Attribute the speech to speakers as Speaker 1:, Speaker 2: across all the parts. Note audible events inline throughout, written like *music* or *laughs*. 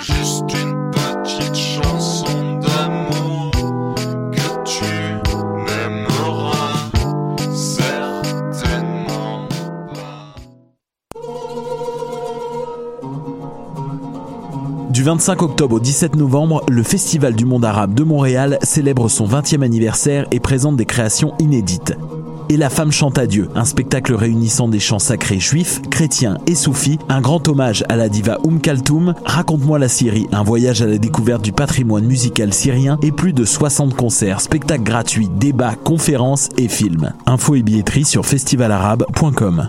Speaker 1: Juste une petite chanson d'amour que tu n'aimeras certainement.
Speaker 2: Du 25 octobre au 17 novembre, le Festival du monde arabe de Montréal célèbre son 20e anniversaire et présente des créations inédites. Et la femme chante à Dieu, un spectacle réunissant des chants sacrés juifs, chrétiens et soufis, un grand hommage à la diva Oum Kaltoum, Raconte-moi la Syrie, un voyage à la découverte du patrimoine musical syrien et plus de 60 concerts, spectacles gratuits, débats, conférences et films. Infos et billetterie sur festivalarabe.com.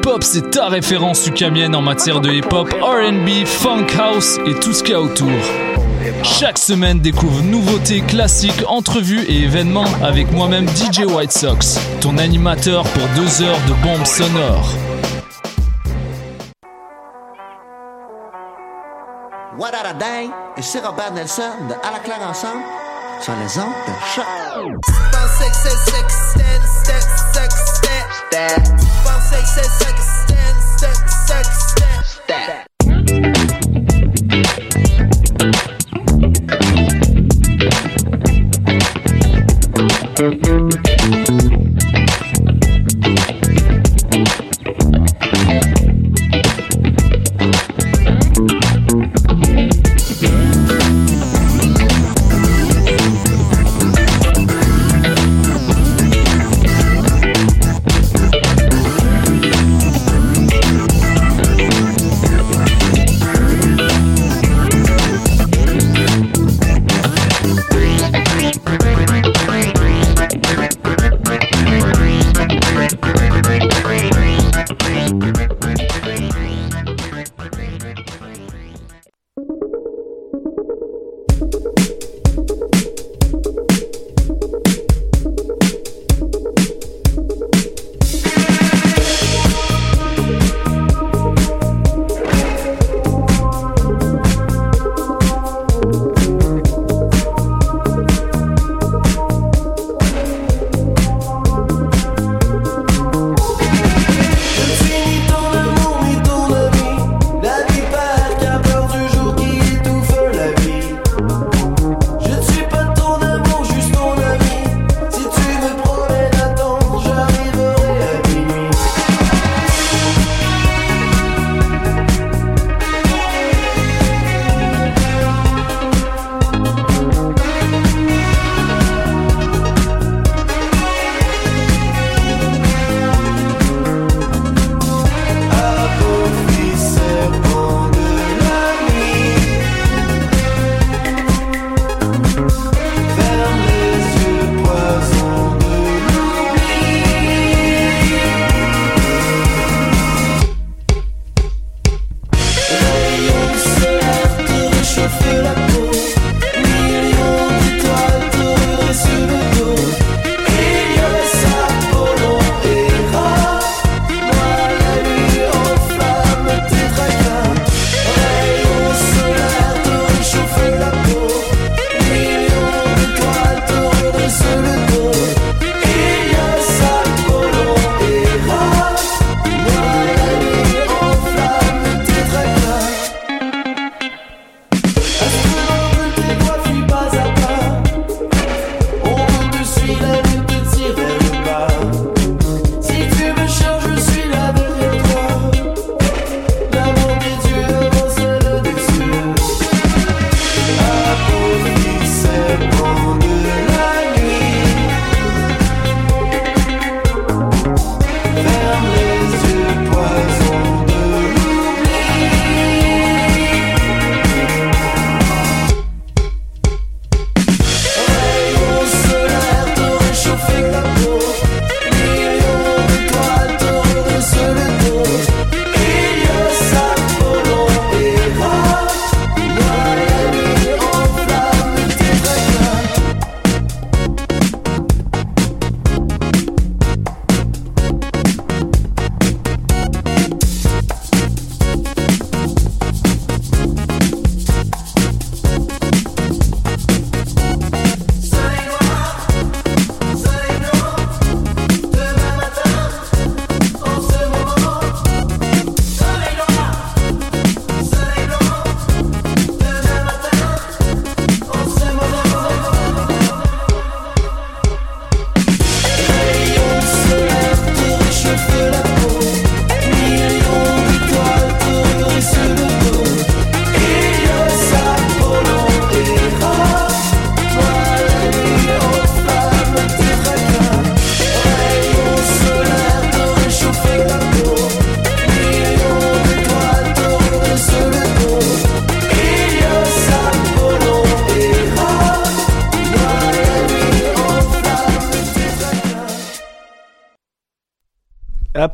Speaker 3: Polypop, c'est ta référence ukamienne en matière de hip-hop, RB, funk house et tout ce qu'il y a autour. Chaque semaine, découvre nouveautés, classiques, entrevues et événements avec moi-même DJ White Sox, ton animateur pour deux heures de bombes sonores.
Speaker 4: What a Day et c'est Robert Nelson de À la claire ensemble sur les ondes de choc.
Speaker 5: say, say,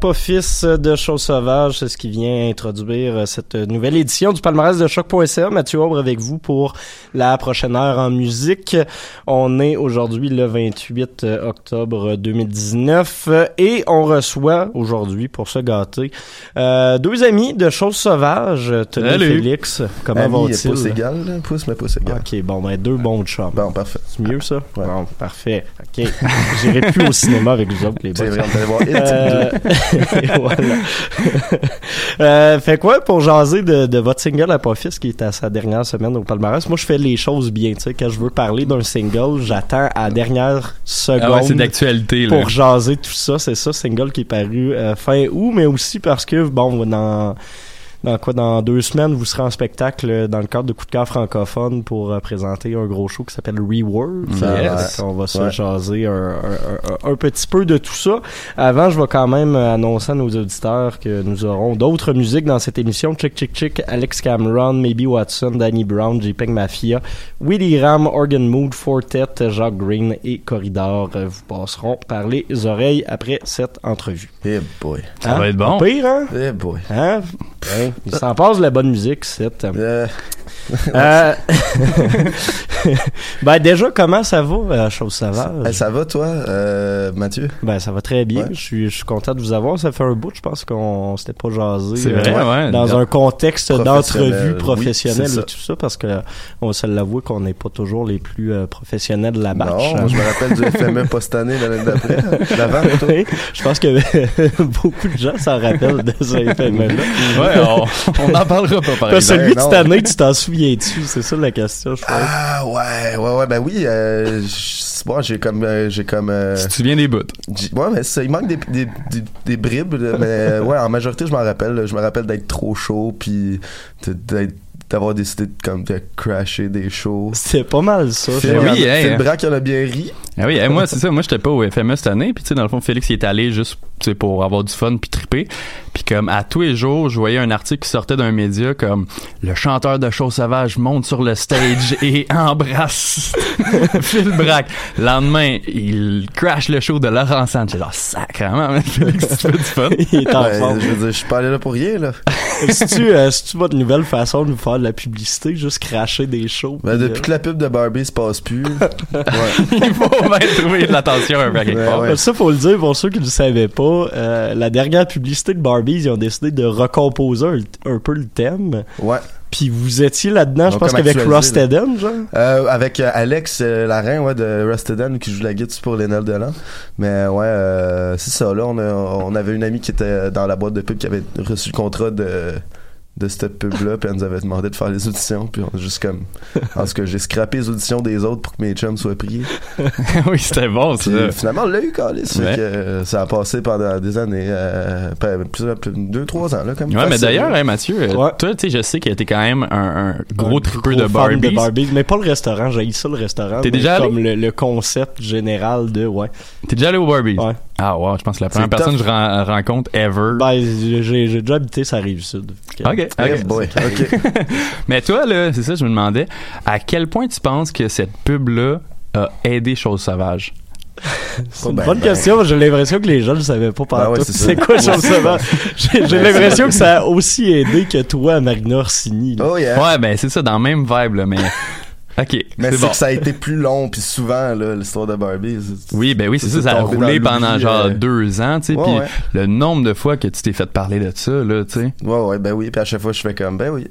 Speaker 5: Apophis de Choses Sauvages, c'est ce qui vient introduire euh, cette nouvelle édition du palmarès de choc.ca. Mathieu Aubre avec vous pour la prochaine heure en musique. On est aujourd'hui le 28 octobre 2019 euh, et on reçoit aujourd'hui, pour se gâter, euh, deux amis de Choses Sauvages. Tony
Speaker 6: Salut.
Speaker 5: Félix, comment vont-ils?
Speaker 7: pouce égal, pouce mais pouce égal.
Speaker 5: Ok, bon, ben deux bons chums.
Speaker 7: Bon, parfait.
Speaker 5: C'est mieux ça?
Speaker 7: Ouais.
Speaker 5: Bon, parfait. Ok. *laughs* J'irai plus au cinéma avec vous autres, les boys.
Speaker 7: C'est vrai, on voir It
Speaker 5: Euh, *laughs* et voilà. euh, fait quoi pour jaser de, de votre single Apophis qui est à sa dernière semaine au palmarès? Moi, je fais les choses bien. Tu sais, quand je veux parler d'un single, j'attends à la dernière seconde
Speaker 6: Ah ouais, c'est d'actualité,
Speaker 5: pour jaser tout ça. C'est ça, single qui est paru euh, fin août, mais aussi parce que, bon, dans dans quoi dans deux semaines vous serez en spectacle euh, dans le cadre de coup de cœur francophone pour euh, présenter un gros show qui s'appelle Reword
Speaker 6: Yes.
Speaker 5: Fait qu'on va se
Speaker 7: Ouais.
Speaker 5: jaser un, un- un- un petit peu de tout ça avant je vais quand même euh, annoncer à nos auditeurs que nous aurons d'autres musiques dans cette émission Chick Chick Chick Alex Cameron Maybe Watson Danny Brown JPEG Mafia Willy Ram Organ Mood Fortet Jacques Green et Corridor euh, vous passeront par les oreilles après cette entrevue
Speaker 7: Eh boy.
Speaker 6: Ça va être bon.
Speaker 5: Pire hein?
Speaker 7: Eh boy.
Speaker 5: Hein? Ben, il s'en passe de la bonne musique, c'est.
Speaker 7: Euh,
Speaker 5: Euh... *laughs* ben déjà, comment ça va, euh, Chose Sauvage?
Speaker 7: eh, ça va, toi, euh, Mathieu?
Speaker 5: Ben ça va très bien.
Speaker 7: Ouais.
Speaker 5: Je suis, je suis content de vous avoir. Ça fait un bout, je pense qu'on s'était pas jasé.
Speaker 6: C'est
Speaker 5: euh,
Speaker 6: vrai, ouais.
Speaker 5: Dans un contexte d'entrevue professionnelle
Speaker 7: ça.
Speaker 5: et tout ça, parce que on va se l'avouer qu'on n'est pas toujours les plus euh, professionnels de la
Speaker 7: Non,
Speaker 5: batch.
Speaker 7: moi, je me rappelle du FME pas cette année, l'année d'après. *laughs* L'avant, plutôt.
Speaker 5: Oui, je pense que *laughs* beaucoup de gens s'en rappellent de ce FME-là.
Speaker 6: Ouais, on, on en parlera pas, par exemple.
Speaker 5: celui de cette année, tu t'en souviens-tu? C'est ça la question, je pense.
Speaker 7: Ah, ouais, ouais, ouais, ben oui, euh, bon, j'ai comme, euh, j'ai comme, euh,
Speaker 6: tu te souviens des bouts.
Speaker 7: ouais, mais ça, il manque des, des, des, des bribes, mais euh, ouais, en majorité, je m'en rappelle, je me rappelle d'être trop chaud, puis d'être, d'avoir décidé de, comme, de crasher des shows.
Speaker 5: C'est pas mal ça.
Speaker 7: Phil,
Speaker 6: Ben oui,
Speaker 7: il y en a-
Speaker 6: hein.
Speaker 7: Braque, il en a bien ri.
Speaker 6: Ah oui, hein, moi c'est ça, moi j'étais pas au FME cette année, puis tu sais dans le fond Félix il est allé juste tu sais pour avoir du fun puis triper. Puis comme à tous les jours, je voyais un article qui sortait d'un média comme le chanteur de Show Sauvage monte sur le stage *laughs* et embrasse *laughs* Phil Braque. Lendemain, il crash le show de Laurent Sanchez. Genre sacrément, man, Félix, tu fais du fun. *laughs*
Speaker 5: Il est en
Speaker 7: Ouais,
Speaker 5: forme.
Speaker 7: je veux dire, je suis pas allé là pour rien, là.
Speaker 5: C'est-tu euh, c'est-tu votre nouvelle façon de nous faire de la publicité, juste cracher des shows?
Speaker 7: Ben,
Speaker 5: puis,
Speaker 7: depuis que la pub de Barbie se passe plus. ouais.
Speaker 6: il faut bien trouver de l'attention un peu à quelque
Speaker 7: Ouais,
Speaker 6: part.
Speaker 7: ouais.
Speaker 5: euh, Ça, faut le dire, pour ceux qui ne le savaient pas, euh, la dernière publicité de Barbies, ils ont décidé de recomposer un, un peu le thème.
Speaker 7: Ouais.
Speaker 5: Puis vous étiez là-dedans, je pense qu'avec
Speaker 7: là.
Speaker 5: Eden, genre.
Speaker 7: Euh, avec euh, Alex euh, Larin, ouais, de Rusteden, qui joue la guitare pour Lénel Delan. Mais ouais, euh, c'est ça, là, on, a, on avait une amie qui était dans la boîte de pub qui avait reçu le contrat de de cette pub-là, puis elle nous avait demandé de faire les auditions, puis on a juste comme... En tout cas, j'ai scrappé les auditions des autres pour que mes chums soient pris. *laughs*
Speaker 6: oui, c'était bon ça.
Speaker 7: Puis finalement, on l'a eu, Calis.
Speaker 6: Ouais.
Speaker 7: que ça a passé pendant des années, euh, plus, plus- deux, trois ans, là, comme
Speaker 6: Ouais, mais d'ailleurs, hein, Mathieu, euh,
Speaker 5: Ouais.
Speaker 6: toi, tu sais, je sais que t'es quand même un, un gros
Speaker 5: Un
Speaker 6: tripeux
Speaker 5: gros
Speaker 6: de
Speaker 5: fan
Speaker 6: Barbie.
Speaker 5: Barbies, mais pas le restaurant, j'ai ça le restaurant.
Speaker 6: T'es déjà allé?
Speaker 5: Comme le, le concept général de, ouais.
Speaker 6: T'es déjà allé au Barbie?
Speaker 5: Ouais.
Speaker 6: Ah, wow, je pense que la première personne que je ren- rencontre ever.
Speaker 5: Ben, j'ai j'ai déjà habité sa rive sud.
Speaker 6: ok, ok.
Speaker 7: Eh boy, *laughs* ok.
Speaker 6: Mais toi, là, c'est ça, je me demandais, à quel point tu penses que cette pub-là a aidé Chose Sauvage? *laughs*
Speaker 5: C'est une
Speaker 7: Ben,
Speaker 5: bonne
Speaker 7: ben.
Speaker 5: question. J'ai l'impression que les gens ne savaient pas par
Speaker 7: Ben ouais, c'est ça.
Speaker 5: Quoi chose sauvage? J'ai j'ai l'impression que ça a aussi aidé que toi, Marina Orsini. là.
Speaker 7: Oh yeah.
Speaker 6: Ouais, ben c'est ça, dans le même vibe, là, mais... *laughs* OK,
Speaker 7: Mais
Speaker 6: c'est bon.
Speaker 7: que ça a été plus long, puis souvent, là, l'histoire de Barbie.
Speaker 6: Oui, ben oui, c'est ça, ça a roulé pendant genre
Speaker 7: euh,
Speaker 6: deux ans, tu sais, puis
Speaker 7: ouais.
Speaker 6: le nombre de fois que tu t'es fait parler de ça, là, tu sais.
Speaker 7: Ouais, ouais, ben oui. Puis à chaque fois, je fais comme, ben oui.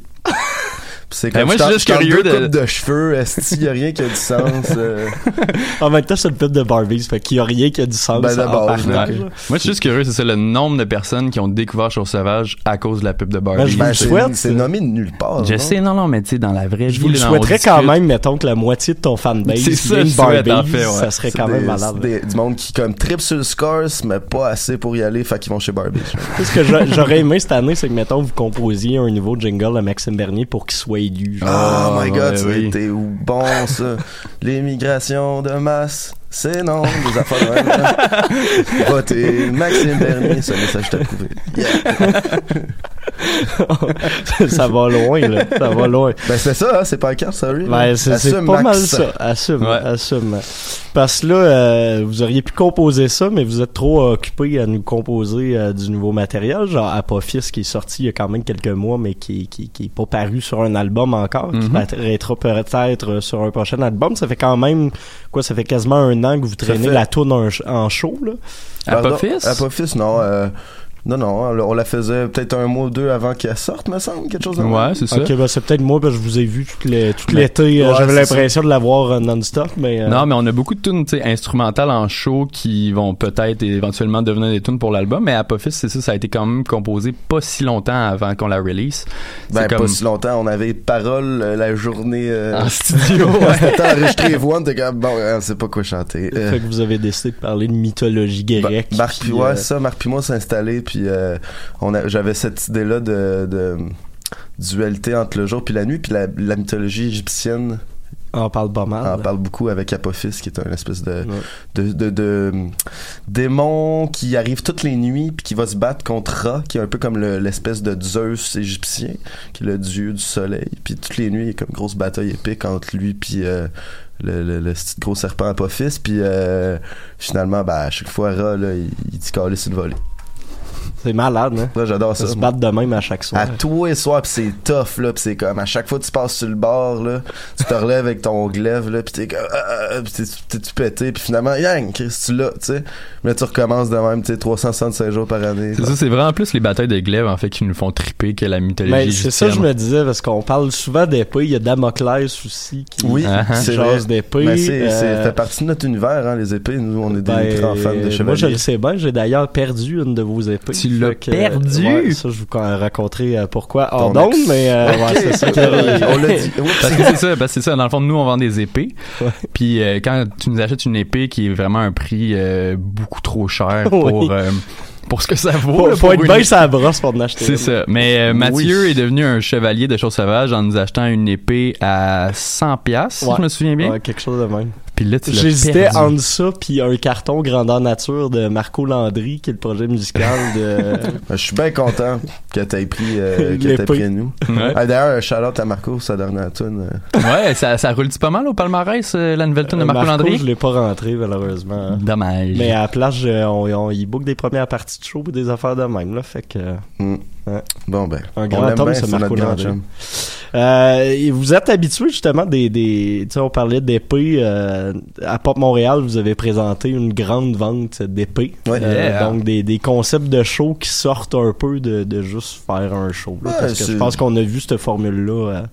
Speaker 7: C'est
Speaker 6: Ben
Speaker 7: comme,
Speaker 6: moi, je suis juste curieux
Speaker 7: deux
Speaker 6: de-
Speaker 7: coupes de cheveux, est-ce qu'il y a rien qui a du sens? euh, *laughs*
Speaker 5: En même temps, c'est le pub de Barbies. Fait qu'il n'y a rien qui a du sens.
Speaker 7: Ben.
Speaker 6: Moi, je suis juste curieux, c'est ça, le nombre de personnes qui ont découvert Chose Sauvage à cause de la pub de
Speaker 5: Ben,
Speaker 6: Barbie.
Speaker 5: je
Speaker 7: ben, c'est
Speaker 5: souhaite.
Speaker 7: c'est nommé de nulle part.
Speaker 6: Je
Speaker 7: non?
Speaker 6: sais, non, non, mais tu sais, dans la vraie
Speaker 5: Je
Speaker 6: vie,
Speaker 5: vous le souhaiterais quand
Speaker 6: discute.
Speaker 5: même, mettons, que la moitié de ton fanbase
Speaker 6: C'est ça, souhaite,
Speaker 5: Barbies.
Speaker 6: en fait, ouais.
Speaker 5: Ça serait quand même malade.
Speaker 7: des- du monde qui comme trip sur le scores, mais pas assez pour y aller, fait qu'ils vont chez Barbie. *laughs*
Speaker 5: Ce que j'a- j'aurais aimé cette année, c'est que, mettons, vous composiez un nouveau jingle à Maxime Bernier pour qu'il soit élu. genre.
Speaker 7: Oh, my god,
Speaker 6: ouais,
Speaker 7: a
Speaker 6: oui.
Speaker 7: bon ça. *laughs* L'immigration de masse, c'est non, des affaires de même. *laughs* Votez Maxime Bernier, ce message t'a approuvé. Yeah. *laughs* *laughs*
Speaker 5: ça va loin, là. Ça va loin.
Speaker 7: Ben, c'est ça, hein, c'est pas un carte, sorry.
Speaker 5: Ben, c'est pas mal ça. Assume,
Speaker 6: Ouais.
Speaker 5: assume. Parce que là, euh, vous auriez pu composer ça, mais vous êtes trop occupé à nous composer euh, du nouveau matériel, genre Apophis qui est sorti il y a quand même quelques mois, mais qui, qui, qui est pas paru sur un album encore, qui
Speaker 6: Mhm.
Speaker 5: paraîtra peut-être euh, sur un prochain album. Ça fait quand même, quoi, ça fait quasiment un an que vous traînez
Speaker 7: fait-
Speaker 5: la tourne en, en show, là.
Speaker 6: Apophis?
Speaker 7: Apophis, non. euh, non, non, on la- on la faisait peut-être un mois ou deux avant qu'elle sorte, me semble, quelque chose de
Speaker 6: Ouais, c'est ça.
Speaker 5: Ok, ben c'est peut-être moi, parce que je vous ai vu tout l'été. euh,
Speaker 7: Ouais,
Speaker 5: J'avais l'impression de l'avoir euh, non-stop, mais... euh,
Speaker 6: Non, mais on a beaucoup de tunes tu sais, instrumentales en show qui vont peut-être éventuellement devenir des tunes pour l'album. Mais Apophis, c'est ça, ça a été quand même composé pas si longtemps avant qu'on la release.
Speaker 7: Ben, pas
Speaker 6: comme
Speaker 7: si longtemps. On avait parole euh, la journée. Euh,
Speaker 6: en *laughs* studio.
Speaker 7: on
Speaker 6: ouais.
Speaker 7: s'était enregistré voix, on était comme, bon, on sait pas quoi chanter. Euh,
Speaker 5: Fait que vous avez décidé de parler de mythologie grecque.
Speaker 7: Bah, Marc
Speaker 5: puis,
Speaker 7: puis ouais,
Speaker 5: euh,
Speaker 7: ça, Marc puis moi s'est installé puis euh, on a, j'avais cette idée là de, de dualité entre le jour puis la nuit puis la, la mythologie égyptienne
Speaker 5: on parle pas mal.
Speaker 7: en parle beaucoup avec Apophis qui est un espèce de,
Speaker 5: Ouais.
Speaker 7: de, de, de, hum, démon qui arrive toutes les nuits puis qui va se battre contre Ra qui est un peu comme le- l'espèce de Zeus égyptien qui est le dieu du soleil puis toutes les nuits il y a comme grosse bataille épique entre lui puis euh, le, le, le petit gros serpent Apophis puis euh, finalement ben, à chaque fois Ra là, il, il dit sur le volet
Speaker 5: C'est malade, hein?
Speaker 7: Là, j'adore ça.
Speaker 5: Se battre de même à chaque soir.
Speaker 7: À tous les soirs, pis c'est tough, là, pis c'est comme, à chaque fois que tu passes sur le bord, là, tu te relèves avec ton glaive, là, pis t'es comme, ah, ah, pis t'es, pété, pis finalement, yang, Chris, tu l'as, tu sais. Mais là, tu recommences de même, tu sais, 365 jours par année.
Speaker 6: C'est ça, c'est vraiment plus les batailles de glaive en fait qui nous font triper que la mythologie
Speaker 5: Mais c'est ça, je me disais, parce qu'on parle souvent d'épée. Il y a Damoclès aussi qui
Speaker 7: Oui,
Speaker 6: Ah, ah.
Speaker 7: c'est
Speaker 5: d'épée.
Speaker 7: Mais c'est, c'est
Speaker 5: Euh,
Speaker 7: fait partie de notre univers, hein, les épées. Nous, on est des
Speaker 5: ben,
Speaker 7: grands fans de chevaliers.
Speaker 5: Moi, je le sais bien. J'ai d'ailleurs perdu une de vos épées.
Speaker 6: L'as
Speaker 5: que,
Speaker 6: perdu?
Speaker 5: ouais, ça, je vous raconterai euh, pourquoi d'onde,
Speaker 7: ex.
Speaker 5: mais euh, ouais, c'est ça. *laughs*
Speaker 7: on l'a dit. *laughs*
Speaker 6: Parce que c'est ça, parce que c'est ça. Dans le fond, nous, on vend des épées.
Speaker 5: Ouais.
Speaker 6: Puis euh, quand tu nous achètes une épée qui est vraiment un prix euh, beaucoup trop cher *laughs*
Speaker 5: Oui.
Speaker 6: pour euh, pour ce que ça vaut.
Speaker 5: Faut,
Speaker 6: là,
Speaker 5: faut
Speaker 6: pour
Speaker 5: être
Speaker 6: une-
Speaker 5: bien sur la brosse pour en acheter.
Speaker 6: C'est ça. Mais euh, Mathieu
Speaker 7: Oui.
Speaker 6: est devenu un chevalier de choses sauvages en nous achetant une épée à 100 pièces, si je me souviens bien.
Speaker 5: Ouais, quelque chose de même.
Speaker 6: Puis là, tu l'as
Speaker 5: J'hésitais entre ça puis un carton grandeur nature de Marco Landry, qui est le projet musical de. *laughs*
Speaker 7: Je suis bien content que t'aies pris, euh, que t'aies pris nous.
Speaker 6: Ouais.
Speaker 7: Ah, d'ailleurs, un shout-out à Marco, sa dernière tune. euh,
Speaker 6: ouais, ça, ça roule-tu pas mal au palmarès, euh, la nouvelle tune de Marco,
Speaker 5: Marco,
Speaker 6: Landry?
Speaker 5: je l'ai pas rentré, malheureusement.
Speaker 6: Dommage.
Speaker 5: Mais à la place, on, on, il book des premières parties de show et des affaires de même, là. Fait que.
Speaker 7: hmm.
Speaker 5: Ouais.
Speaker 7: Bon, ben.
Speaker 5: Un grand homme,
Speaker 7: bien,
Speaker 5: ce
Speaker 7: c'est
Speaker 5: Marco
Speaker 7: notre grand
Speaker 5: Landry.
Speaker 7: chum.
Speaker 5: Euh, vous êtes habitué justement des, des tu sais, on parlait d'épées euh, à Pop Montréal, vous avez présenté une grande vente d'épées,
Speaker 7: Ouais.
Speaker 5: Euh,
Speaker 6: Yeah.
Speaker 5: donc des, des concepts de show qui sortent un peu de, de juste faire un show. là,
Speaker 7: Ouais,
Speaker 5: parce que je pense qu'on a vu cette formule là.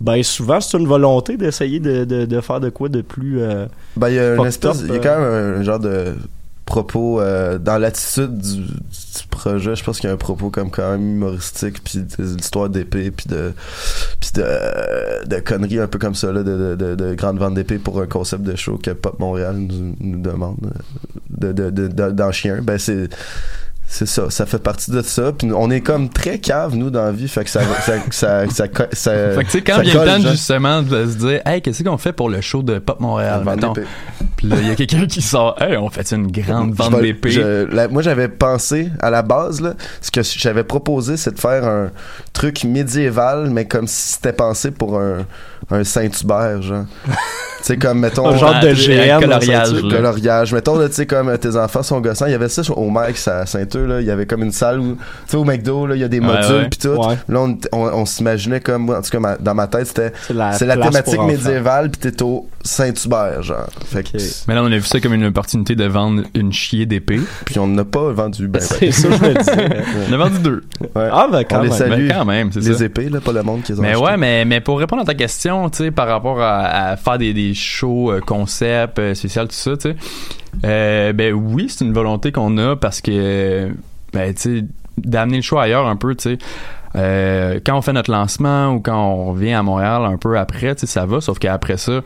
Speaker 5: ben souvent c'est une volonté d'essayer de, de, de faire de quoi de plus. euh,
Speaker 7: Ben, il y a une espèce, il y a quand même un, genre de propos euh, dans l'attitude du, du projet. Je pense qu'il y a un propos comme quand même humoristique, puis des histoires d'épée, puis de, puis de, de conneries un peu comme ça là, de, de, de, de grandes ventes d'épée pour un concept de show que Pop Montréal nous, nous demande euh, de, de, de, de- d'en chier un. Ben c'est c'est ça, ça fait partie de ça. Puis on est comme très cave nous dans la vie, fait que ça ça ça ça,
Speaker 6: Fait que tu sais, quand vient le temps justement de se dire, hey, qu'est-ce qu'on fait pour le show de Pop Montréal,
Speaker 7: Vente.
Speaker 6: Puis là, il y a quelqu'un qui sort, hey, on fait une grande vente
Speaker 7: Je vais-
Speaker 6: d'épée.
Speaker 7: je- la- moi, j'avais pensé à la base, là, ce que j'avais proposé, c'est de faire un truc médiéval, mais comme si c'était pensé pour un, un Saint-Hubert, genre. *laughs* tu sais, comme, mettons,
Speaker 5: Un genre de GM,
Speaker 6: coloriage,
Speaker 7: coloriage. Mettons, là, tu sais, comme tes enfants sont gossants. Il y avait ça au Max à Saint-Eux, là. Il y avait comme une salle où, tu sais, au McDo, là, il y a des modules
Speaker 6: ouais.
Speaker 7: pis tout.
Speaker 5: Ouais.
Speaker 7: Là, on, on, on s'imaginait comme, en tout cas, ma- dans ma tête, c'était,
Speaker 5: c'est la,
Speaker 7: c'est la thématique médiévale pis t'es au Saint-Hubert, genre. Fait que,
Speaker 5: Ok.
Speaker 6: Mais là, on a vu ça comme une opportunité de vendre une chier d'épée.
Speaker 7: puis on n'a pas vendu ben, ben.
Speaker 5: C'est ça je me disais. *laughs*
Speaker 6: On a vendu deux.
Speaker 7: Ouais.
Speaker 5: Ah ben quand
Speaker 7: On les
Speaker 5: même.
Speaker 7: salue.
Speaker 6: Ben, quand même,
Speaker 7: les
Speaker 6: ça.
Speaker 7: épées, là, pas le monde qui les ont
Speaker 6: Mais ouais, mais, mais pour répondre à ta question, tu sais, par rapport à, à faire des, des shows, euh, concepts, euh, spéciales, tout ça, tu sais, euh, ben oui, c'est une volonté qu'on a parce que, ben, tu sais, d'amener le show ailleurs un peu, tu sais. Euh, quand on fait notre lancement ou quand on revient à Montréal un peu après, tu sais, ça va, sauf qu'après ça,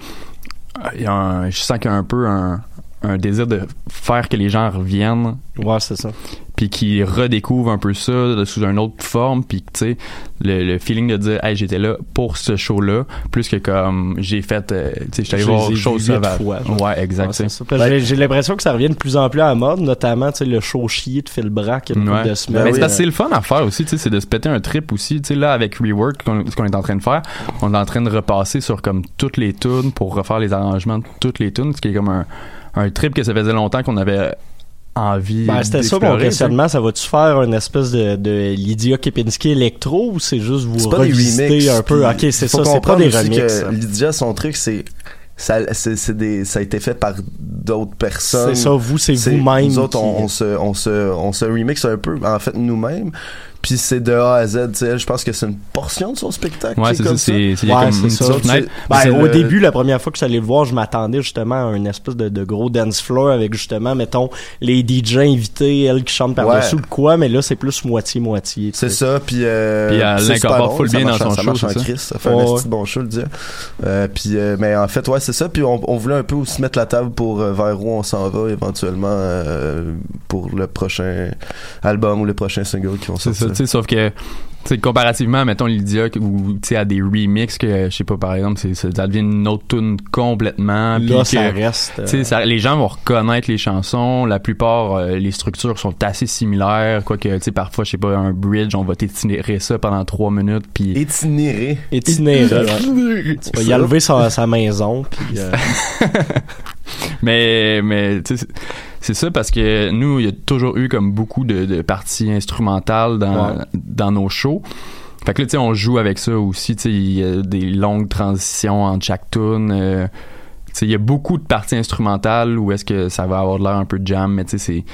Speaker 6: je sens qu'il y a un peu un, un désir de faire que les gens reviennent
Speaker 5: Ouais, c'est ça.
Speaker 6: Puis qui redécouvre un peu ça sous une autre forme puis tu sais le, le feeling de dire hey j'étais là pour ce show là plus que comme j'ai fait euh, tu sais j'étais allé voir
Speaker 5: huit
Speaker 6: sauvage ouais exact
Speaker 5: Ouais, J'ai l'impression que ça revient de plus en plus à la mode, notamment tu sais, le show chier de Phil Brack il y a
Speaker 6: Ouais.
Speaker 5: de semaines.
Speaker 6: Mais
Speaker 7: oui,
Speaker 6: c'est le fun à faire aussi, tu sais, c'est de se péter un trip aussi. Tu sais, là, avec Rework, ce qu'on est en train de faire, on est en train de repasser sur comme toutes les tunes pour refaire les arrangements de toutes les tunes, ce qui est comme un, un trip que ça faisait longtemps qu'on avait envie
Speaker 5: Ben, c'était ça mon questionnement. Ça va-tu faire une espèce de, de Lydia Kepinski électro ou c'est juste vous
Speaker 7: C'est pas des
Speaker 5: revisiter
Speaker 7: remixes.
Speaker 5: un peu? Ok, c'est ça, c'est pas des
Speaker 7: aussi
Speaker 5: remixes.
Speaker 7: que Lydia, son truc, c'est ça, c'est, c'est des, ça a été fait par d'autres personnes.
Speaker 5: C'est ça, vous, c'est vous-même.
Speaker 7: Nous autres, on,
Speaker 5: qui-
Speaker 7: on se, on se, on se remixe un peu, en fait, nous-mêmes. Puis c'est de A à Z, tu sais. Je pense que c'est une portion de son spectacle.
Speaker 6: Ouais, c'est ça,
Speaker 7: comme
Speaker 5: Ouais, ça. Ben, au
Speaker 7: le-
Speaker 5: début, la première fois que je suis allé le voir, je m'attendais justement à une espèce de, de gros dance floor avec justement, mettons, les DJ invités, elle qui chante par-dessus
Speaker 7: Ouais.
Speaker 5: ou quoi, mais là, c'est plus moitié-moitié.
Speaker 7: C'est ça, puis euh,
Speaker 6: Puis elle
Speaker 7: c'est
Speaker 6: l'incorpore full
Speaker 7: ça
Speaker 6: bien
Speaker 7: marche
Speaker 6: dans
Speaker 7: en-
Speaker 6: son
Speaker 7: ça
Speaker 6: show,
Speaker 7: marche en
Speaker 6: c'est ça?
Speaker 7: Christ, ça fait un petit bon show, le dire. Euh, puis euh, mais en fait, ouais, c'est ça, puis on, on voulait un peu aussi mettre la table pour euh, vers où on s'en va éventuellement euh, pour le prochain album ou le prochain single qui vont sortir.
Speaker 6: Sauf que, tu sais, comparativement, mettons, Lydia, ou, tu sais, à des remixes que, je sais pas, par exemple, c'est, ça devient une autre tune complètement.
Speaker 5: Là,
Speaker 6: que-
Speaker 5: ça reste. euh,
Speaker 6: ça- les gens vont reconnaître les chansons. La plupart, euh, les structures sont assez similaires. Quoique, tu sais, parfois, je sais pas, un bridge, on va t'étirer ça pendant trois minutes. Puis,
Speaker 7: itinéré.
Speaker 5: ouais. Tu vas y enlever sa, sa maison, puis euh, *laughs*
Speaker 6: mais, mais, tu sais, c'est- ça parce que nous, il y a toujours eu comme beaucoup de, de parties instrumentales dans,
Speaker 5: Ouais.
Speaker 6: dans nos shows. Fait que là, tu sais, on joue avec ça aussi. Tu sais, il y a des longues transitions entre chaque tune. euh, tu sais, il y a beaucoup de parties instrumentales où est-ce que ça va avoir l'air un peu de jam, mais tu sais, c'est.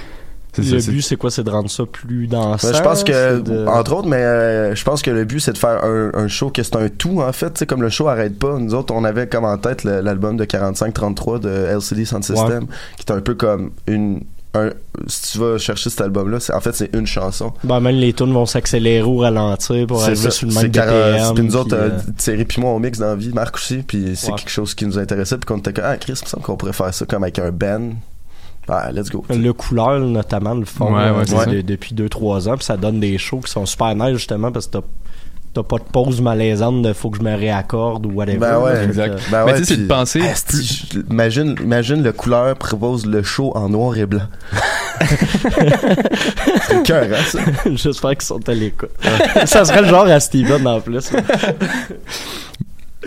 Speaker 5: Le but, c'est quoi? C'est de rendre ça plus dansant?
Speaker 7: Ouais, je pense que,
Speaker 5: de-
Speaker 7: entre autres, mais euh, je pense que le but c'est de faire un, un show que c'est un tout en fait. Tu sais, comme le show arrête pas. Nous autres, on avait comme en tête l'album de 45-33 de LCD Sound System, qui est un peu comme une. Un, si tu vas chercher cet album-là, en fait, c'est une chanson.
Speaker 5: Ben, même les tunes vont s'accélérer ou ralentir pour arriver
Speaker 7: ça,
Speaker 5: sur le même BPM.
Speaker 7: Puis nous autres, euh,
Speaker 5: euh,
Speaker 7: Thierry puis moi, on mixe dans la vie, Marc aussi, puis c'est
Speaker 5: Ouais.
Speaker 7: quelque chose qui nous intéressait, puis qu'on était comme, ah, Chris, il me semble qu'on pourrait faire ça comme avec un band. Ah, let's go.
Speaker 5: le couleur notamment le fond
Speaker 6: Ouais,
Speaker 5: euh,
Speaker 6: ouais,
Speaker 5: de- depuis 2-3 ans puis ça donne des shows qui sont super nice justement parce que t'as t'as pas de pause malaisante de faut que je me réaccorde ou whatever
Speaker 7: Ben ouais,
Speaker 6: exact.
Speaker 7: Ben
Speaker 6: Mais
Speaker 7: ouais,
Speaker 6: tu sais, c'est de penser
Speaker 7: imagine, imagine le couleur propose le show en noir et blanc. *laughs* c'est cœur, hein, ça?
Speaker 5: j'espère qu'ils sont à l'écoute ça serait le genre à Steven en plus *laughs*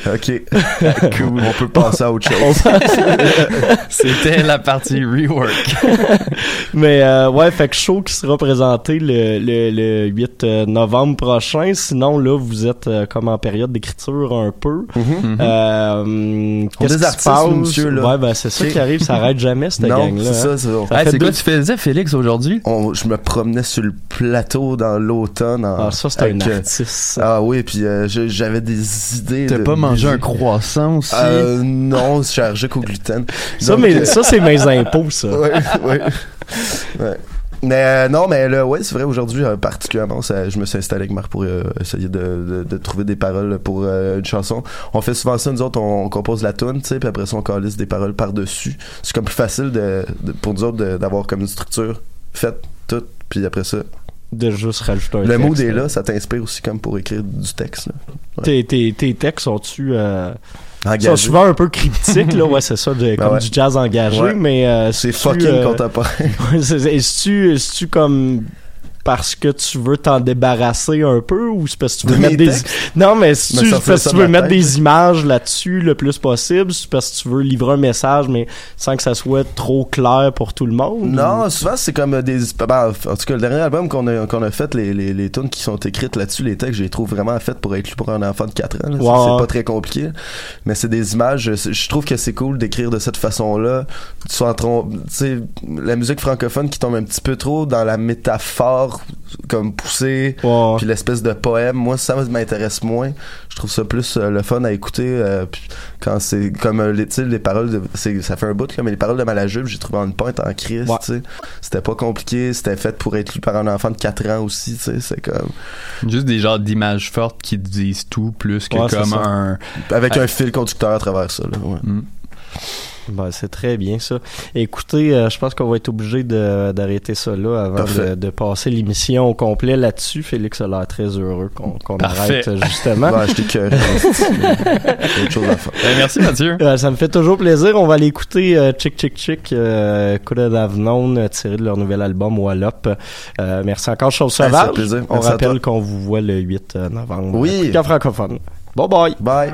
Speaker 7: Ok. *laughs* cool. On peut passer à autre chose. *laughs*
Speaker 6: C'était la partie rework. *laughs*
Speaker 5: mais euh, ouais fait que show qui sera présenté le, le, le 8 euh, novembre prochain sinon là vous êtes euh, comme en période d'écriture un peu
Speaker 7: Mhm.
Speaker 5: euh,
Speaker 7: On
Speaker 5: qu'est-ce
Speaker 7: est
Speaker 5: qui se passe?
Speaker 7: monsieur, là.
Speaker 5: ouais ben c'est ça qui arrive ça arrête jamais cette
Speaker 7: non,
Speaker 5: gang là
Speaker 7: c'est ça. c'est- on-
Speaker 5: Ça
Speaker 6: Hey, c'est
Speaker 5: deux-
Speaker 6: quoi tu faisais, Félix, aujourd'hui?
Speaker 7: je me promenais sur le plateau dans l'automne. en-
Speaker 5: ah ça c'est un
Speaker 7: euh,
Speaker 5: artiste ça.
Speaker 7: Ah oui, puis euh, j'avais des idées.
Speaker 6: T'as
Speaker 7: de
Speaker 6: pas mangé un croissant aussi?
Speaker 7: Euh, non, je suis allergique au gluten.
Speaker 5: Ça,
Speaker 7: Donc,
Speaker 5: mais,
Speaker 7: euh,
Speaker 5: ça, c'est mes impôts, ça. *laughs*
Speaker 7: ouais. Ouais. Mais euh, non, mais là, ouais, c'est vrai, aujourd'hui, euh, particulièrement, ça, je me suis installé avec Marc pour euh, essayer de, de, de trouver des paroles pour une chanson. On fait souvent ça, nous autres, on, on compose la tune, tu sais, puis après ça, on calisse des paroles par-dessus. C'est comme plus facile de, de- pour nous autres d'avoir comme une structure faite, toute, puis après ça.
Speaker 5: De juste rajouter un
Speaker 7: le
Speaker 5: texte.
Speaker 7: mood est là, ça t'inspire aussi comme pour écrire du texte.
Speaker 5: Tes, tes, tes textes sont-tu euh, sont souvent un peu cryptiques, là, ouais, c'est ça, de- comme
Speaker 7: ouais.
Speaker 5: du jazz engagé,
Speaker 7: Ouais.
Speaker 5: mais euh,
Speaker 7: C'est fucking
Speaker 5: euh,
Speaker 7: contemporain. *laughs*
Speaker 5: Est-ce-tu est-tu comme parce que tu veux t'en débarrasser un peu ou c'est parce que tu veux
Speaker 7: De
Speaker 5: mettre des non mais parce que tu veux mettre
Speaker 7: tête.
Speaker 5: des images là-dessus le plus possible c'est parce que tu veux livrer un message mais sans que ça soit trop clair pour tout le monde
Speaker 7: Non, souvent c'est comme des. ben, en tout cas, le dernier album qu'on a, qu'on a fait, les, les, les tunes qui sont écrites là-dessus, les textes, je les trouve vraiment faits pour être lus pour un enfant de 4 ans. là. C'est- pas très compliqué. Mais c'est des images. Je, trouve que c'est cool d'écrire de cette façon-là. Soit en tu sais, la musique francophone qui tombe un petit peu trop dans la métaphore comme poussée.
Speaker 5: Ouais.
Speaker 7: Puis l'espèce de poème, moi ça m'intéresse moins. Je trouve ça plus euh, le fun à écouter. euh, puis quand c'est comme euh, les, les paroles, de, c'est- ça fait un bout mais les paroles de Malajube, j'ai trouvé en une pointe en crise.
Speaker 5: Ouais.
Speaker 7: C'était pas compliqué, c'était fait pour être lu par un enfant de 4 ans aussi. C'est comme
Speaker 6: Juste des genres d'images fortes qui disent tout plus que
Speaker 5: Ouais,
Speaker 6: comme un.
Speaker 7: avec un fil conducteur à travers ça. Là, ouais.
Speaker 6: Mm. *laughs*
Speaker 5: Ben c'est très bien ça. Écoutez, euh, je pense qu'on va être obligé d'arrêter ça là avant de, de, passer l'émission au complet là-dessus. Félix a l'air très heureux qu'on arrête euh, justement.
Speaker 8: bah, je que chose à faire.
Speaker 6: Ben, merci Mathieu.
Speaker 5: Euh, ça me fait toujours plaisir. On va aller écouter euh, Chick Chick Chick, tiré de leur nouvel album Wallop. merci encore Chose
Speaker 8: ben,
Speaker 5: Sauvage.
Speaker 8: Ouais,
Speaker 5: On
Speaker 8: merci
Speaker 5: rappelle qu'on vous voit le 8 novembre.
Speaker 8: Oui.
Speaker 5: Francophone. Bye bye.
Speaker 8: Bye.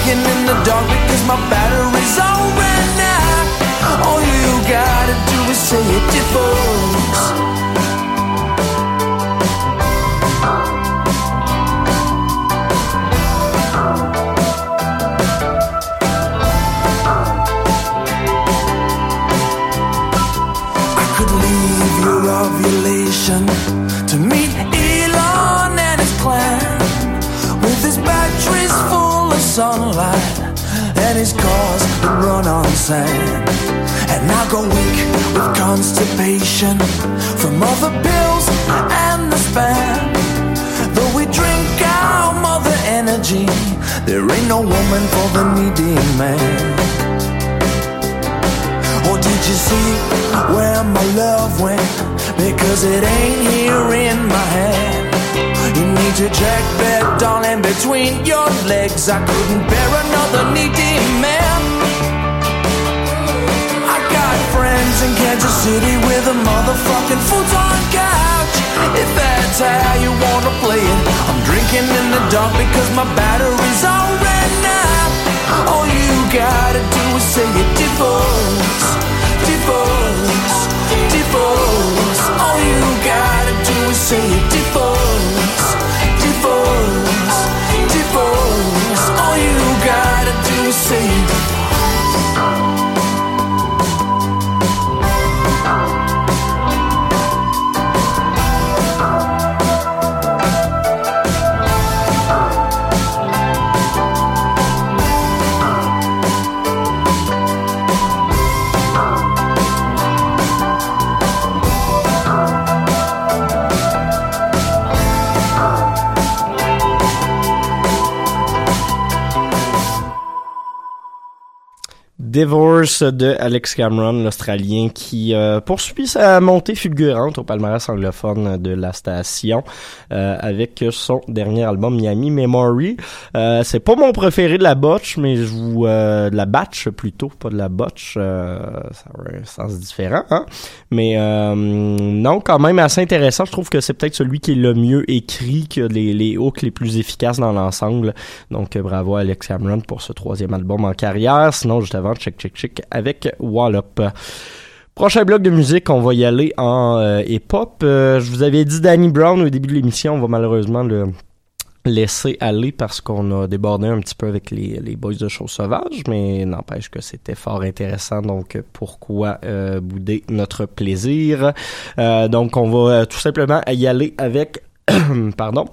Speaker 9: I'm
Speaker 10: drinking in the dark because my battery's all ran out. All you gotta do is say it, divorce. Sunlight and his cars run on sand. And I go weak with constipation from all the pills and the spam. Though we drink our mother energy, there ain't no woman for the needy man. Or did you see where my love went? Because it ain't here in my hand. You to check that, darling, between your legs. I couldn't bear another needy man. I got friends in Kansas City with a motherfucking futon couch. If that's how you wanna play it, I'm drinking in the dark because my battery's all ran out. All you gotta do is say it, divorce, divorce, divorce. All you gotta do is say it, divorce, divorce, divorce. All you gotta do is say
Speaker 5: Divorce de Alex Cameron, l'Australien, qui euh, poursuit sa montée fulgurante au palmarès anglophone de la station euh, avec son dernier album Miami Memory. Euh, c'est pas mon préféré de la botch, mais je vous euh, de la batch plutôt, pas de la botch. euh, ça a un sens différent, hein? Mais euh, non, quand même assez intéressant. Je trouve que c'est peut-être celui qui est le mieux écrit, que les, les hooks les plus efficaces dans l'ensemble. Donc bravo à Alex Cameron pour ce troisième album en carrière. Sinon, juste avant, check check check avec Wallop. Prochain bloc de musique, on va y aller en euh, hip-hop. Euh, je vous avais dit Danny Brown au début de l'émission, on va malheureusement le laisser aller parce qu'on a débordé un petit peu avec les, les boys de choses sauvages, mais n'empêche que c'était fort intéressant, donc pourquoi euh, bouder notre plaisir? Donc on va tout simplement y aller avec, *clears throat* pardon,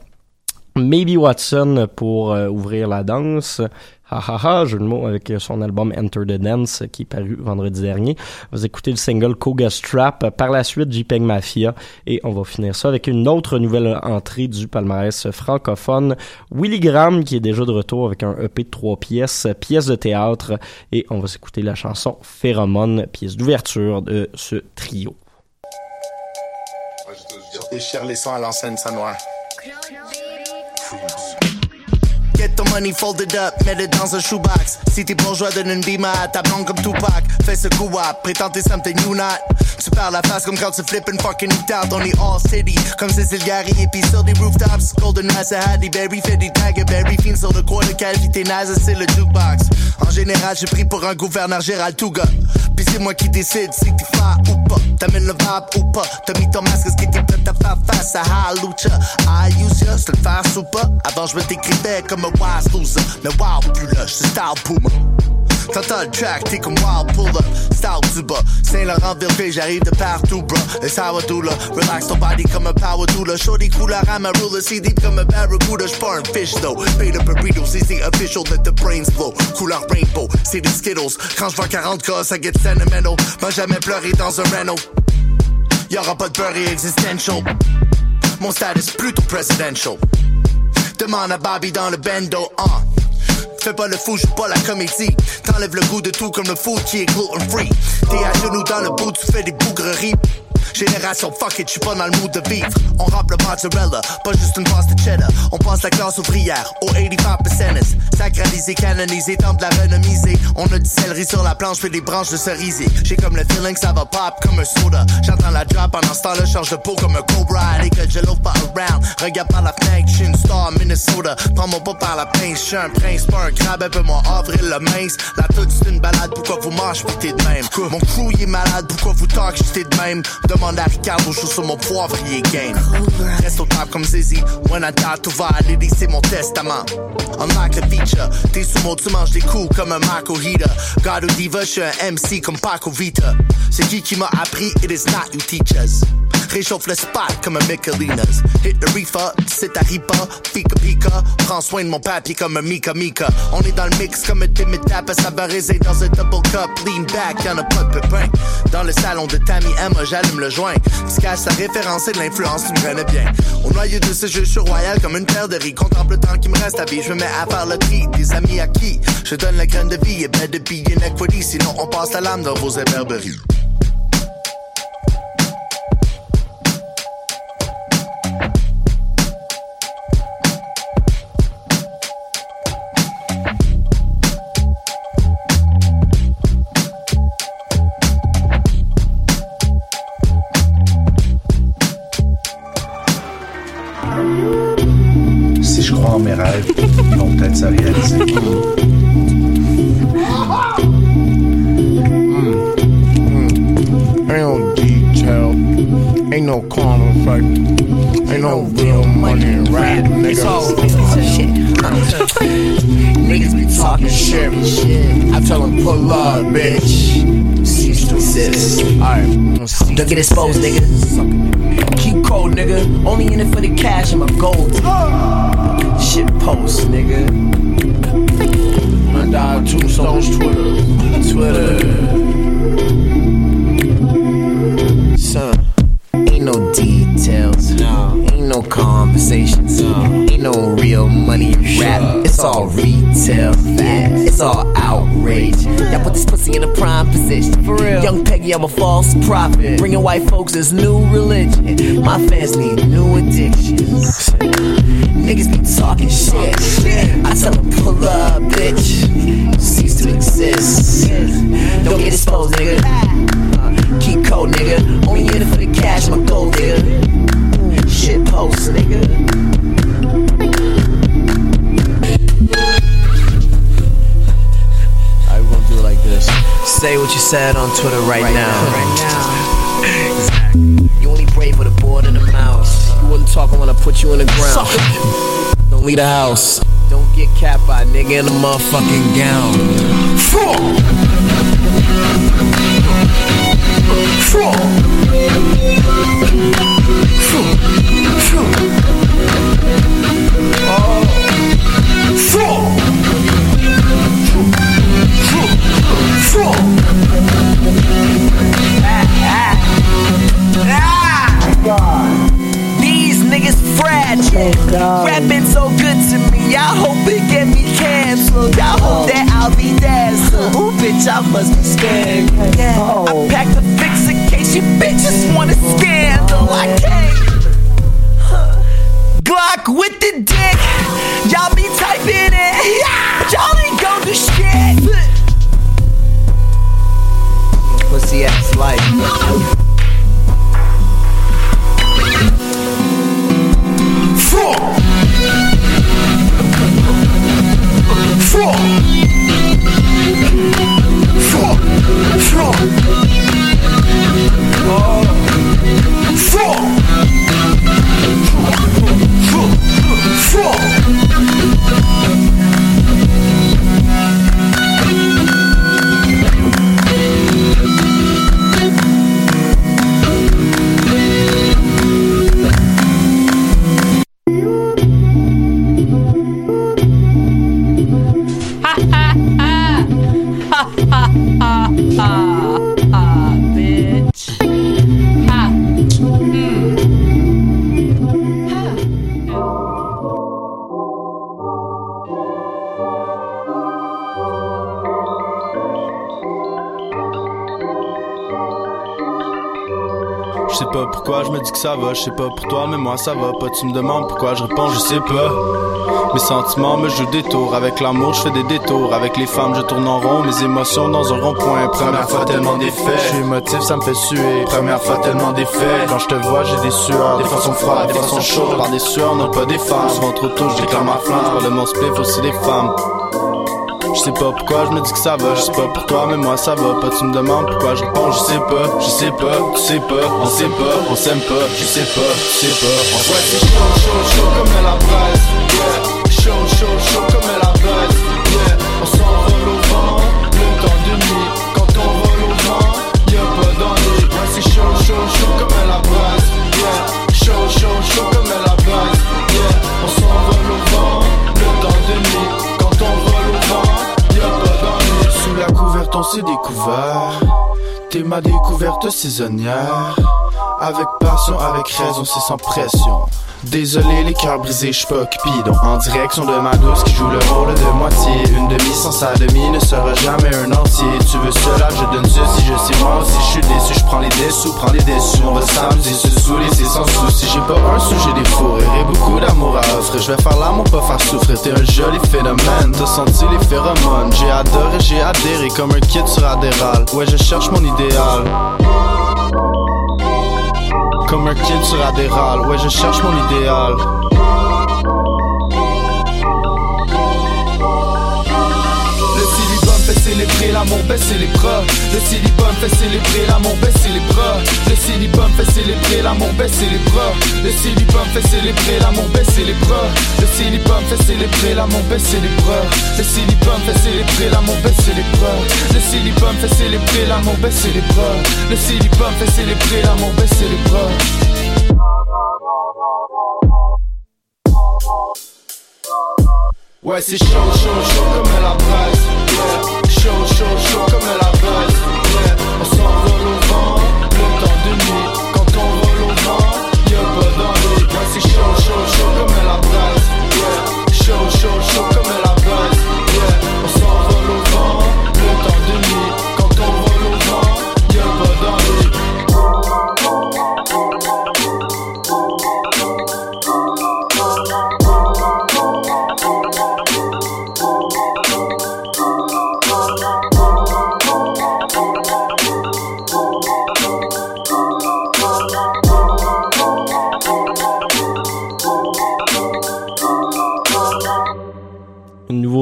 Speaker 5: Maybe Watson pour ouvrir la danse. Ha ha ha, jeu de mots avec euh, son album Enter the Dance euh, qui est paru vendredi dernier. Vous écoutez le single Koga Strap, par la suite JPEG Mafia et on va finir ça avec une autre nouvelle entrée du palmarès francophone, Willy Graham qui est déjà de retour avec un EP de trois pièces, pièce de théâtre et on va s'écouter la chanson Pheromone, pièce d'ouverture de ce trio.
Speaker 11: Déchire les sons à l'enseigne sanois. The money folded up, mets le dans un shoebox. Si t'es bourgeois, donne une bima à ta blonde comme Tupac. Fais ce coup up, prétends t'es something you not. Tu perds la face comme quand tu flippes une fucking out. On est all city, comme Cécile Gary. Et puis sur des rooftops, Golden Massa, Hattie Berry, fait des Berry, fin sur le coin de cavité naze, c'est le jukebox. En général, j'ai pris pour un gouverneur Gérald Touga. C'est moi qui décide si t'es fat ou pas. T'amènes le vibe ou pas. T'as mis ton masque, est-ce que t'es prêt à faire face à Halucha? I use ya, c'est le faire ou pas? Avant, je me décrivais comme un wise loser. Mais wow, plus là, j'suis style boomer. T'entends le track, t'es comme wild pull up, style du bas. Saint-Laurent, Ville, j'arrive de partout, bro. It's how I do là? Relax ton body comme un power doula. Shorty couleur à ma ruler, see deep comme un barracuda. J'pars un fish though. Paid a burrito, c'est c'est official, let the brains flow. Couleur rainbow, c'est des Skittles. Quand j'vois 40 cas, ça get sentimental. M'a jamais pleuré dans un Renault. Y'aura pas de beurre et existential. Mon status plutôt presidential. Demande à Bobby dans le bendo, ah. Fais pas le fou, joue pas la comédie. T'enlèves le goût de tout comme le food qui est gluten free. T'es à genoux dans le bout, tu fais des bougreries. Génération fuck it, j'suis pas dans le mood de vivre. On rappe le mozzarella, pas juste une passe de cheddar. On passe la classe ouvrière au 85%. Sacralisé, canonisé, temps de la renomiser. On a du céleri sur la planche, fait des branches de cerisier. J'ai comme le feeling que ça va pop comme un soda. J'entends la drop pendant ce temps-là, charge de peau comme un cobra. Allez que je l'ouvre pas around. Regarde par la fenêtre, j'suis une star Minnesota. Prends-moi pas par la pince, j'suis un prince, pas un crabe, un peu moi avril le mince. La toute c'est une balade, pourquoi vous mangez pis t'es de même? Mon crew est malade, pourquoi vous talk, j'étais de même? Demande à Ricardo, je sur mon poivrier game. Reste au top comme Zizi, when I die, tout va aller, c'est mon testament. Unlock the feature, t'es sous mot, tu manges des coups comme un Marco Heater. God ou Diva, je suis un MC comme Paco Vita. C'est qui qui m'a appris? It is not you teachers. Réchauffe le spot comme un Michelinas. Hit the reefer, c'est ta ripa, pika pika. Prends soin de mon papier comme un Mika Mika. On est dans le mix comme un timid tap, raiser dans un double cup. Lean back, y'en a pas de pépin. Dans le salon de Tammy Emma, j'allume le joint. Tu caches sa référence et de l'influence, tu me connais bien. Au noyau de ce jeu, je suis royal comme une paire de riz. Contemple le temps qui me reste à vie, je me mets à faire le tri. Des amis à qui je donne la graine de vie et bête de be in equity. Sinon, on passe la lame dans vos imberberies.
Speaker 4: Get exposed, nigga. Keep cold, nigga. Only in it for the cash and my gold. Shit post, nigga.
Speaker 12: I died two Twitter.
Speaker 4: Twitter. I'm a false prophet. Bringing white folks this new religion. My fans need new addictions. Niggas be talking shit. I tell them pull up, bitch. Cease to exist. Don't get exposed, nigga. Uh, Keep cold, nigga. Only in it for the cash, my gold, nigga. Shit post, nigga. Say what you said on Twitter right, now. Right now. You only brave with a board and a mouse. You wouldn't talk I put you in the ground. Don't leave the house. Don't get capped by a nigga in a motherfucking gown. These Rapping so good to me. I hope it get me canceled. I hope that I'll be dazzled. Ooh, bitch, I must be scared. Yeah. I oh. packed a fix in case you bitches want a scandal. I can't. Huh. Glock with the dick. Y'all be typing it. But y'all ain't gon' do shit. Pussy ass life.
Speaker 13: Four. Four. Four. Four. Four. Four. Four. Four. Pourquoi je me dis que ça va, je sais pas pour toi, mais moi ça va pas. Tu me demandes pourquoi je réponds, je sais pas. Mes sentiments me jouent des tours, avec l'amour je fais des détours, avec les femmes je tourne en rond, mes émotions dans un rond-point. Première fois tellement d'effets, je suis émotif, ça me fait suer. Première fois tellement d'effets, quand je te vois j'ai des sueurs, des fois sont froides, des fois sont chaudes, par des sueurs non pas des femmes. Souvent trop je déclare ma flamme, de mon spliff aussi des femmes. Je sais pas pourquoi je me dis que ça va, je sais pas pour toi, mais moi ça va pas. Tu me demandes pourquoi je réponds, je sais pas, je sais pas, tu sais pas, on sait pas, on s'aime pas, je sais pas, tu sais pas. On ouais, c'est chaud, chaud, chaud comme la braise, yeah. Chaud, chaud, chaud comme la braise, yeah. On s'envole au vent, le temps de nuit. Quand on vole au vent, y'a pas d'ennui. Ouais, c'est chaud, chaud, chaud comme la découvert. T'es ma découverte saisonnière. Avec passion, avec raison, c'est sans pression. Désolé les cœurs brisés, j'suis pas cupidon En direction de ma douce qui joue le rôle de moitié. Une demi sans sa demi ne sera jamais un entier. Tu veux cela, je donne ceci, je sais moi aussi je suis déçu. Je prends les dessous, prends les déçus On va s'amuser, se saouler, c'est sans souci. J'ai pas un sujet des fourrés et beaucoup d'amour à offrir. Je vais faire l'amour, pas faire souffrir. T'es un joli phénomène, t'as senti les phéromones. J'ai adoré, j'ai adhéré comme un kid sur Adderall Ouais je cherche mon idéal comme un kid sur Adderall, ouais je cherche mon idéal Le silibum fait célébrer l'amour, baisser les bras. Le silibum fait célébrer l'amour, baisser les bras. Le silibum fait célébrer l'amour, baisser les bras. Le silibum fait célébrer l'amour, baisser les bras. Le silibum fait célébrer l'amour, baisser les bras. Le silibum fait célébrer l'amour, baisser les bras. Le silibum fait célébrer l'amour, baisser les bras. Ouais, c'est chaud, chaud, chaud comme la braise. Chaud, chaud, chaud comme la braise. Yeah. On s'envole au vent, le temps de nuit. Quand on vole au vent, y'a pas d'ennui. Ouais, c'est chaud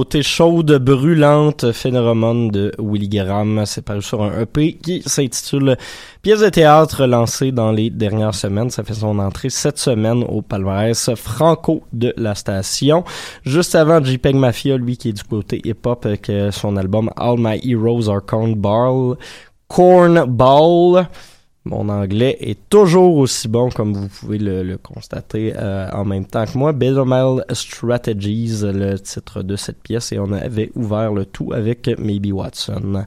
Speaker 5: Nouveauté chaude, brûlante, Phénomène de Willy Graham. C'est paru sur un EP qui s'intitule Pièce de théâtre lancée dans les dernières semaines. Ça fait son entrée cette semaine au palmarès franco de la station. Juste avant JPEG Mafia, lui qui est du côté hip-hop, avec euh, son album All My Heroes Are Cornball. Cornball. Mon anglais est toujours aussi bon comme vous pouvez le, constater euh, en même temps que moi. Betamel Strategies, le titre de cette pièce, et on avait ouvert le tout avec Maybe Watson.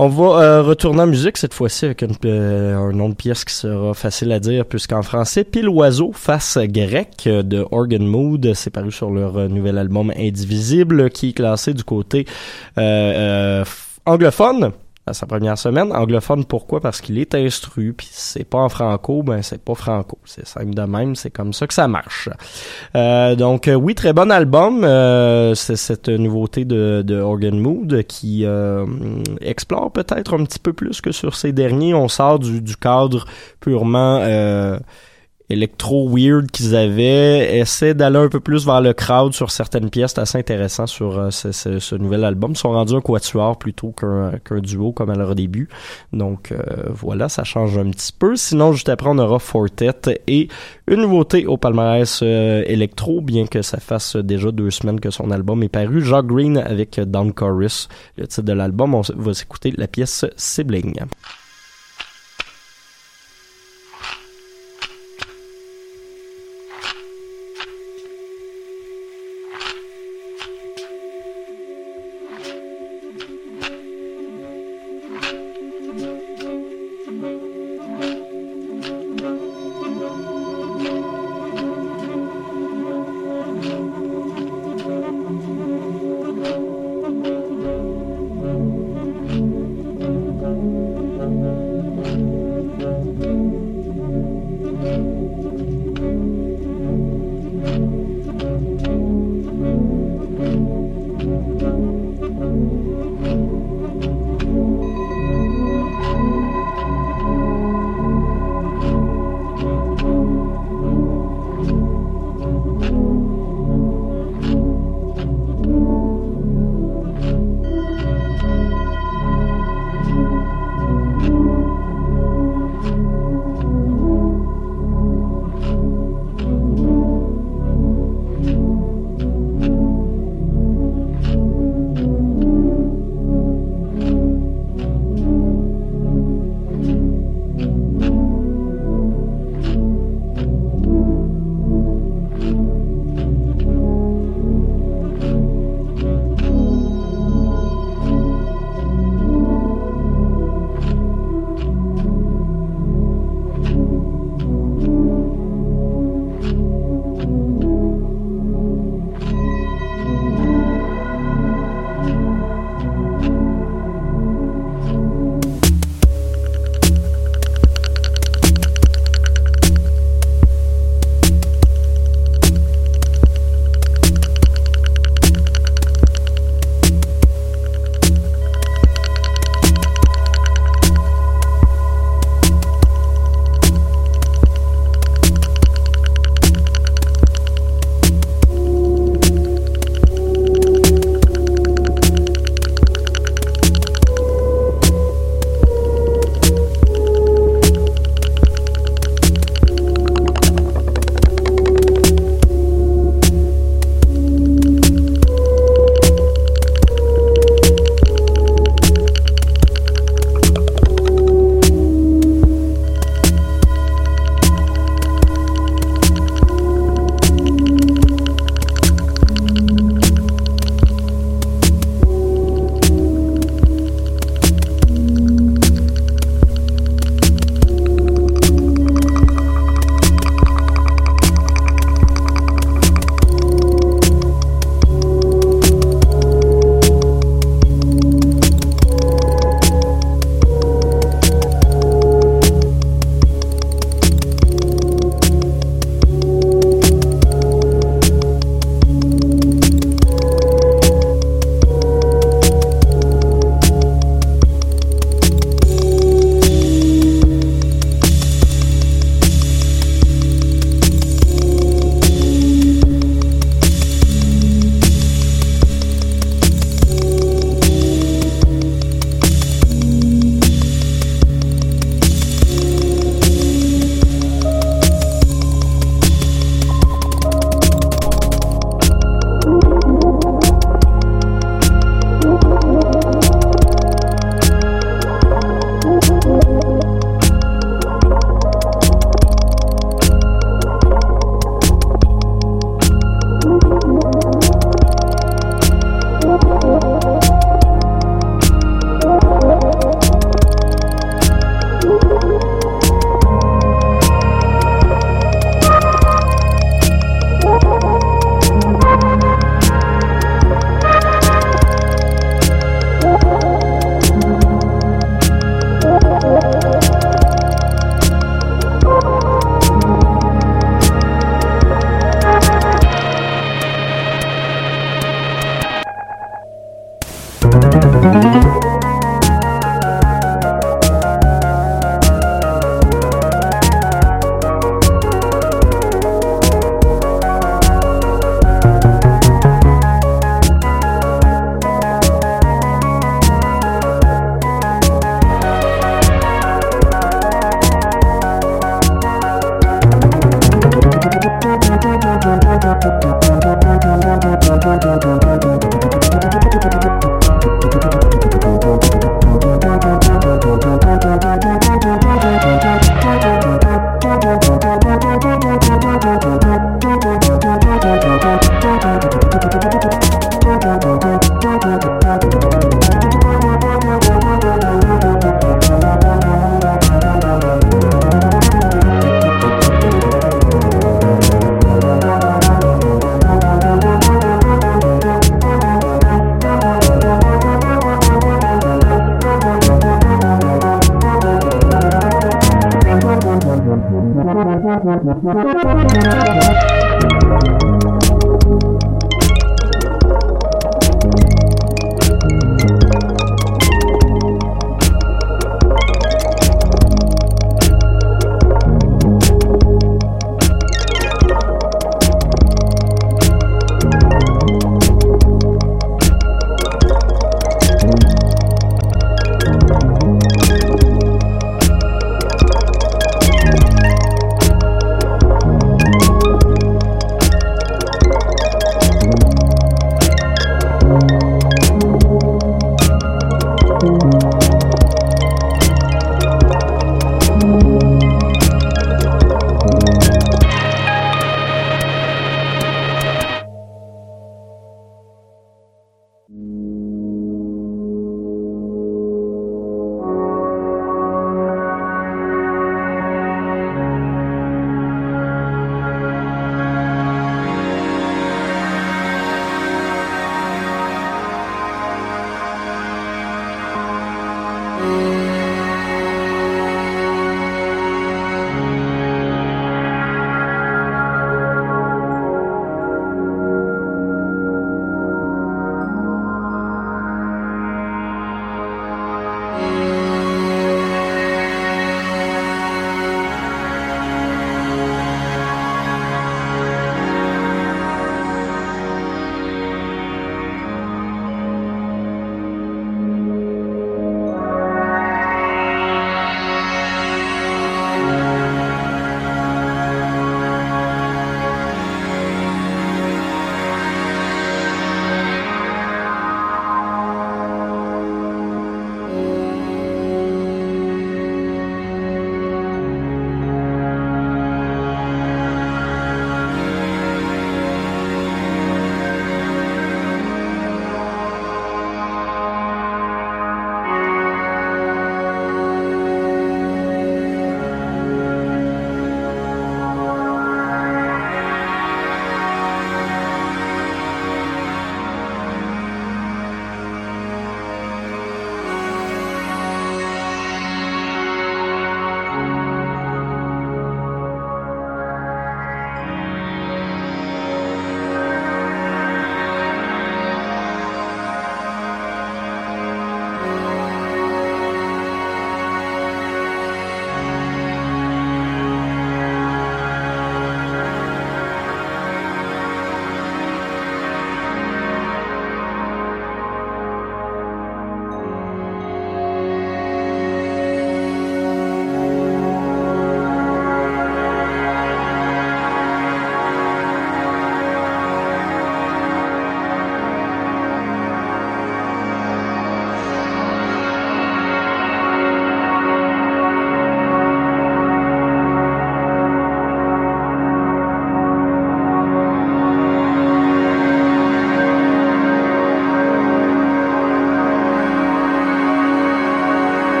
Speaker 5: On va euh, retourner en musique cette fois-ci avec une, euh, un nom de pièce qui sera facile à dire puisqu'en français, Pile Oiseau face grec de Organ Mood, c'est paru sur leur euh, nouvel album Indivisible qui est classé du côté euh, anglophone sa première semaine. Anglophone, pourquoi? Parce qu'il est instru, puis c'est pas en franco, ben c'est pas franco. C'est simple de même, c'est comme ça que ça marche. Euh, donc euh, oui, très bon album. Euh, c'est cette nouveauté de, de Organ Mood qui explore peut-être un petit peu plus que sur ces derniers. On sort du cadre purement... Électro weird qu'ils avaient, essaie d'aller un peu plus vers le crowd sur certaines pièces, c'est assez intéressant sur euh, ce, nouvel album. Ils sont rendus un quatuor plutôt qu'un duo comme à leur début. Donc euh, voilà, ça change un petit peu. Sinon, juste après, on aura Fortet et une nouveauté au palmarès euh, électro, bien que ça fasse déjà deux semaines que son album est paru. Jacques Green avec Down Chorus, le titre de l'album. On va s'écouter la pièce Sibling.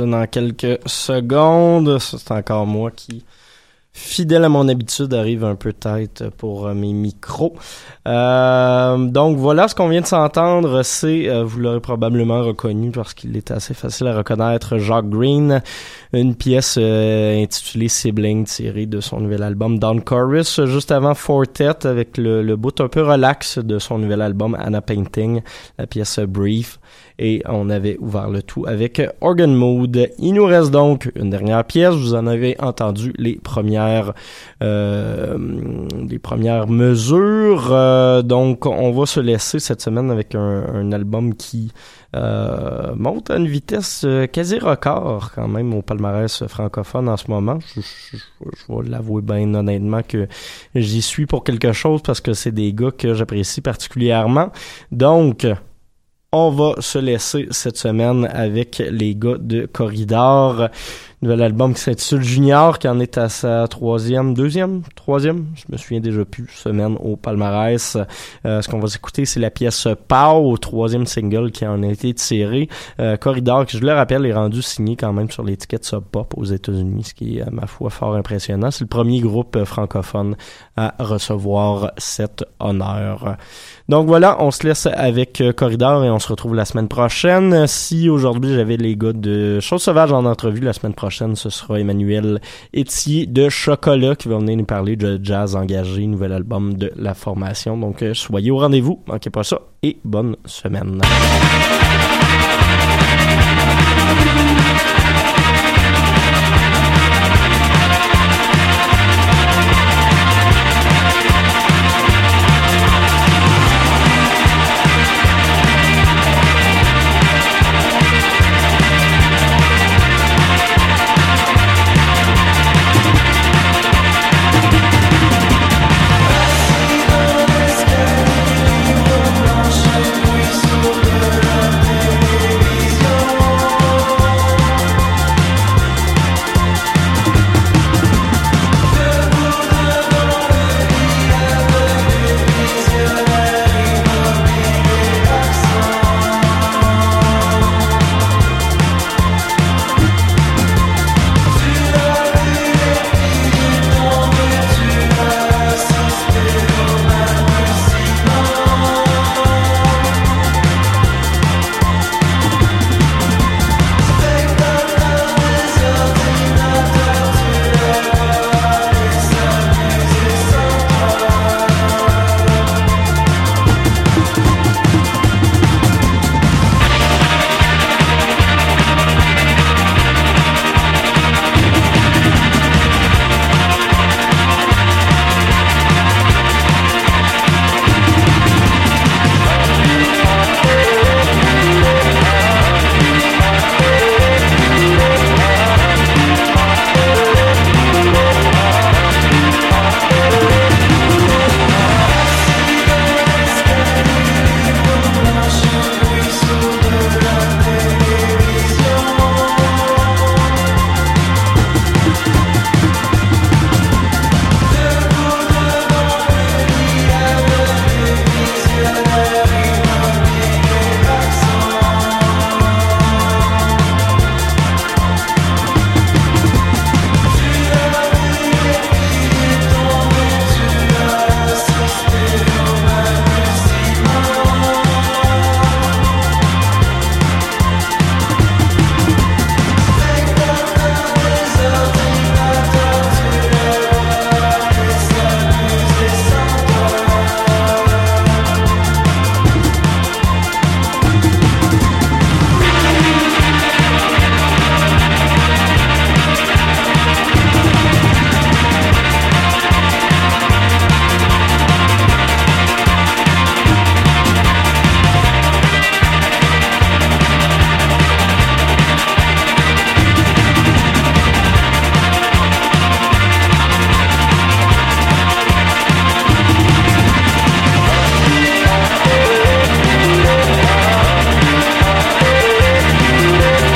Speaker 5: Dans quelques secondes. C'est encore moi qui, fidèle à mon habitude, arrive un peu tête pour euh, mes micros. Euh, donc voilà, ce qu'on vient de s'entendre, c'est, euh, vous l'aurez probablement reconnu parce qu'il est assez facile à reconnaître, Jacques Green, une pièce euh, intitulée Sibling tirée de son nouvel album Down Chorus, juste avant Fortet avec le, le bout un peu relax de son nouvel album Anna Painting, la pièce Brief et on avait ouvert le tout avec Organ Mood. Il nous reste donc une dernière pièce. Vous en avez entendu les premières, euh, les premières mesures. Euh, donc, on va se laisser cette semaine avec un, un album qui euh, monte à une vitesse euh, quasi record quand même au palmarès francophone en ce moment. Je, je, je vais l'avouer bien honnêtement que j'y suis pour quelque chose parce que c'est des gars que j'apprécie particulièrement. Donc, on va se laisser cette semaine avec les gars de Corridor. Nouvel album qui s'intitule Junior, qui en est à sa troisième, deuxième, troisième, je me souviens déjà plus, semaine au palmarès. Euh, ce qu'on va écouter, c'est la pièce Pow, troisième single qui en a été tiré. Euh, Corridor, qui je le rappelle, est rendu signé quand même sur l'étiquette Sub Pop aux États-Unis, ce qui est, à ma foi, fort impressionnant. C'est le premier groupe francophone à recevoir cet honneur. Donc voilà, on se laisse avec euh, Corridor et on se retrouve la semaine prochaine. Si aujourd'hui j'avais les gars de Chose Sauvage en entrevue, la semaine prochaine, prochaine, ce sera Emmanuel Etier de Chocolat qui va venir nous parler de jazz engagé, nouvel album de la formation. Donc, euh, soyez au rendez-vous, manquez pas ça et bonne semaine.